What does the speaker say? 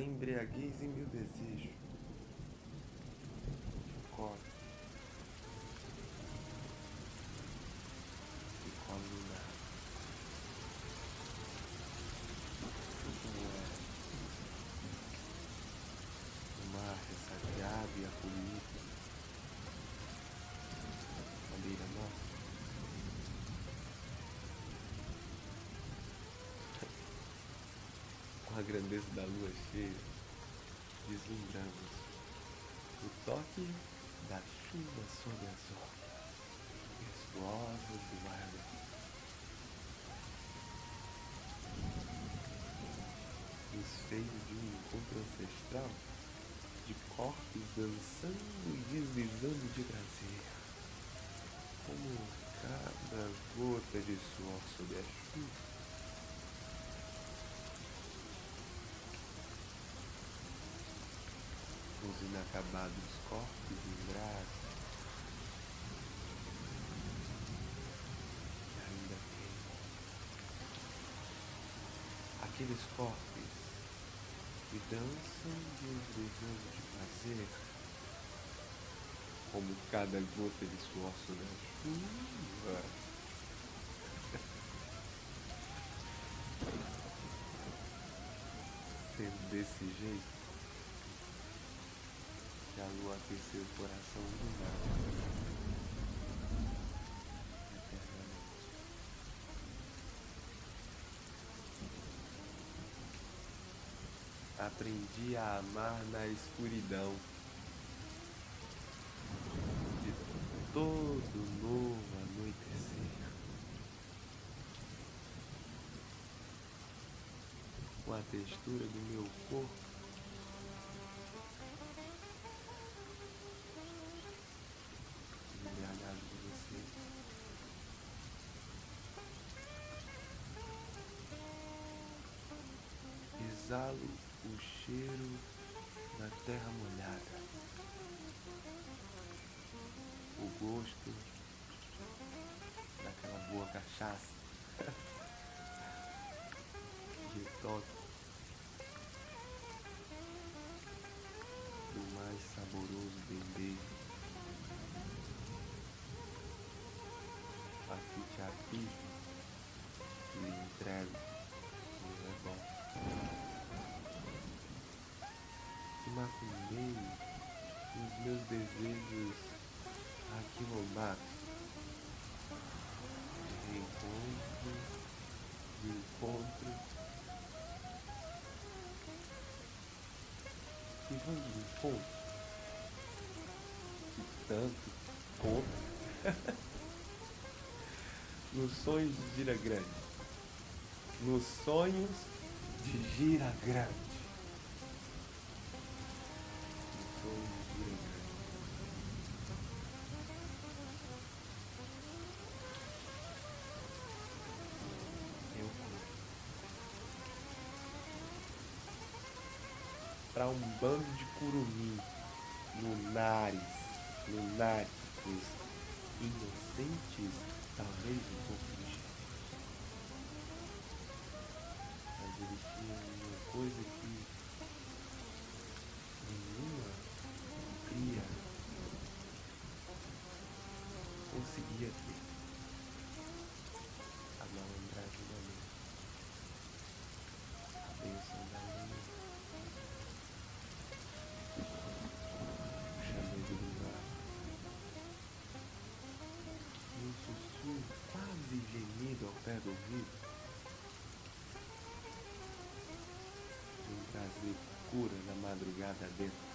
embriaguez em meu desejo. Corre. E come na Assim como é o mar ressabiado e a comida. A beira morta. Com a grandeza da lua cheia, deslumbramos o toque da chuva sobre as ondas, virtuosas e maravilhosas. No seio de um encontro ancestral, de corpos dançando e deslizando de prazer, como cada gota de suor sobre a chuva. Inacabados corpos em que ainda queimam. Aqueles corpos que dançam deslizando de prazer, como cada gota de suor sobre a chuva. Sendo desse jeito que a lua aqueceu o coração do. Eternamente. Aprendi a amar na escuridão de todo novo anoitecer. Com a textura do meu corpo Exalo o cheiro da terra molhada, o gosto daquela boa cachaça. De toque. Do mais saboroso bebê aqui te aviso e lhe entrego o. Que macumbeie os meus desejos aquilombados de reencontros, de encontro, que vão de encontro, de tanto encontro. nos sonhos de gira grande. Nos sonhos de gira grande. Para um bando de curumim, lunares, lunáticos, inocentes, talvez um pouco ligeiro. Mas eles tinham uma coisa que conseguia ter. A malandragem da mente. A bênção da lua. O chamego do mar. E um sussurro quase gemido ao pé do ouvido. De um prazer cura na madrugada dentro